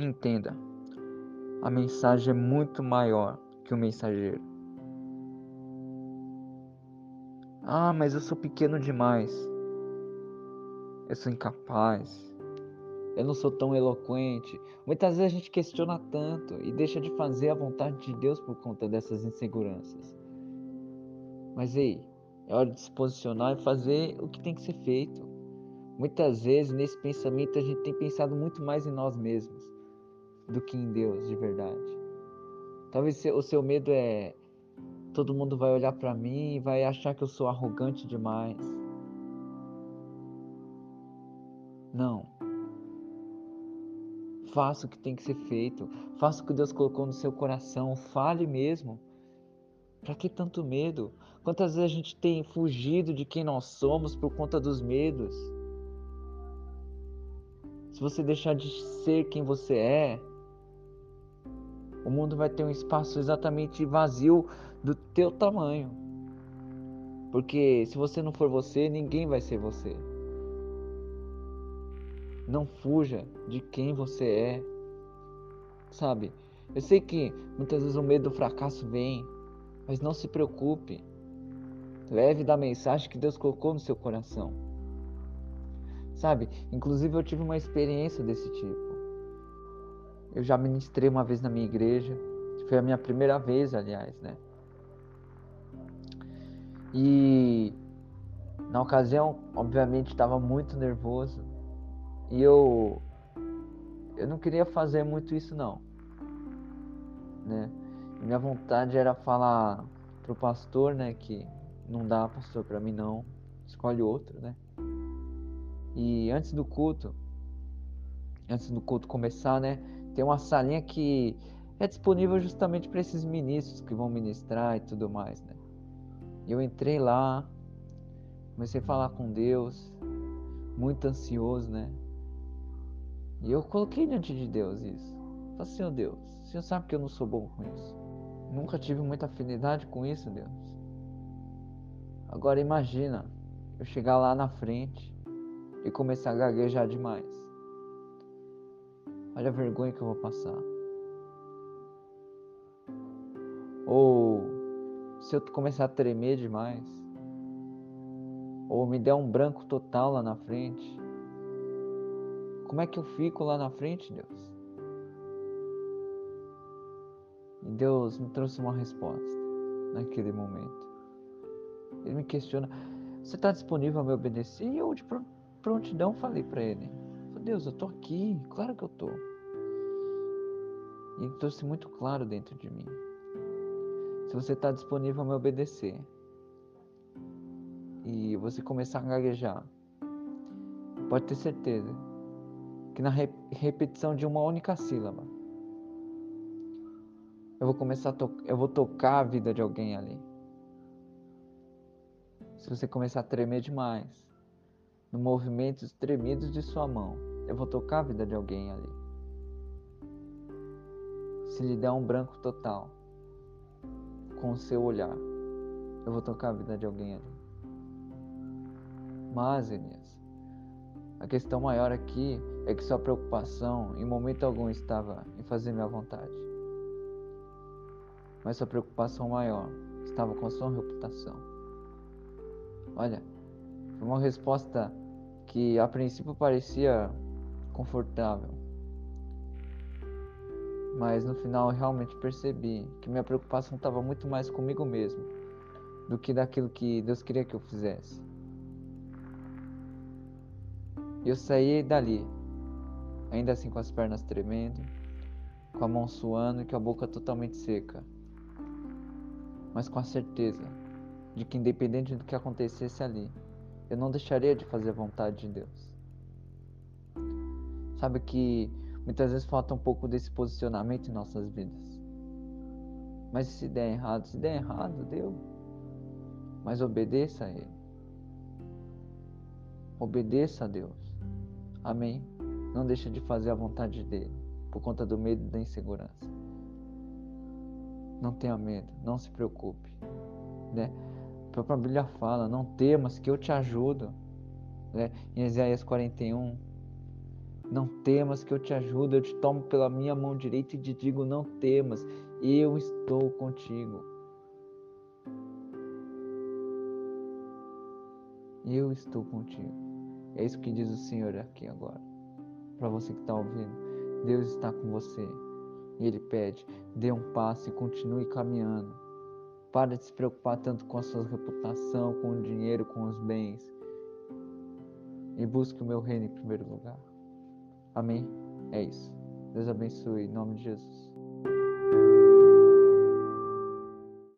Entenda, a mensagem é muito maior que o mensageiro. Ah, mas eu sou pequeno demais. Eu sou incapaz. Eu não sou tão eloquente. Muitas vezes a gente questiona tanto e deixa de fazer a vontade de Deus por conta dessas inseguranças. Mas ei, é hora de se posicionar e fazer o que tem que ser feito. Muitas vezes nesse pensamento a gente tem pensado muito mais em nós mesmos do que em Deus de verdade. Talvez o seu medo é todo mundo vai olhar para mim e vai achar que eu sou arrogante demais. Não. Faça o que tem que ser feito. Faça o que Deus colocou no seu coração. Fale mesmo. Para que tanto medo? Quantas vezes a gente tem fugido de quem nós somos por conta dos medos? Se você deixar de ser quem você é, o mundo vai ter um espaço exatamente vazio do teu tamanho. Porque se você não for você, ninguém vai ser você. Não fuja de quem você é. Sabe? Eu sei que muitas vezes o medo do fracasso vem, mas não se preocupe. Leve da mensagem que Deus colocou no seu coração. Sabe? Inclusive eu tive uma experiência desse tipo. Eu já ministrei uma vez na minha igreja. Foi a minha primeira vez, aliás, né? E na ocasião, obviamente, estava muito nervoso. E eu eu não queria fazer muito isso não, né? Minha vontade era falar pro pastor, né, que não dá pastor para mim não, escolhe outro, né? E antes do culto, antes do culto começar, né, tem uma salinha que é disponível justamente para esses ministros que vão ministrar e tudo mais, né? Eu entrei lá, comecei a falar com Deus, muito ansioso, né? E eu coloquei diante de Deus isso. Falei, Senhor Deus, o Senhor sabe que eu não sou bom com isso. Nunca tive muita afinidade com isso, Deus. Agora imagina eu chegar lá na frente e começar a gaguejar demais. Olha a vergonha que eu vou passar. Ou se eu começar a tremer demais. Ou me der um branco total lá na frente. Como é que eu fico lá na frente, Deus? E Deus me trouxe uma resposta naquele momento. Ele me questiona: Você está disponível a me obedecer? E eu, de prontidão, falei para ele: Deus, eu estou aqui, claro que eu estou. E ele trouxe muito claro dentro de mim: Se você está disponível a me obedecer e você começar a gaguejar, pode ter certeza que na repetição de uma única sílaba, eu vou começar a eu vou tocar a vida de alguém ali. Se você começar a tremer demais, no movimentos tremidos de sua mão, eu vou tocar a vida de alguém ali. Se lhe der um branco total, com o seu olhar, eu vou tocar a vida de alguém ali. Mas, Elias, a questão maior aqui é que sua preocupação em momento algum estava em fazer minha vontade. Mas sua preocupação maior estava com sua reputação. Olha, uma resposta que a princípio parecia confortável. Mas no final realmente percebi que minha preocupação estava muito mais comigo mesmo do que daquilo que Deus queria que eu fizesse. Eu saí dali, ainda assim com as pernas tremendo, com a mão suando e com a boca totalmente seca, mas com a certeza de que, independente do que acontecesse ali, eu não deixaria de fazer a vontade de Deus. Sabe que muitas vezes falta um pouco desse posicionamento em nossas vidas. Mas se der errado, se der errado, deu. Mas obedeça a Ele. Obedeça a Deus. Amém? Não deixe de fazer a vontade dele por conta do medo e da insegurança. Não tenha medo, não se preocupe. Né? Própria Bíblia fala: não temas, que eu te ajudo. Né? Em Isaías 41, Não temas que eu te ajudo, eu te tomo pela minha mão direita e te digo: não temas, eu estou contigo. Eu estou contigo. É isso que diz o Senhor aqui agora. Para você que está ouvindo, Deus está com você. E Ele pede: dê um passo e continue caminhando. Para de se preocupar tanto com a sua reputação, com o dinheiro, com os bens. E busque o meu reino em primeiro lugar. Amém? É isso. Deus abençoe em nome de Jesus.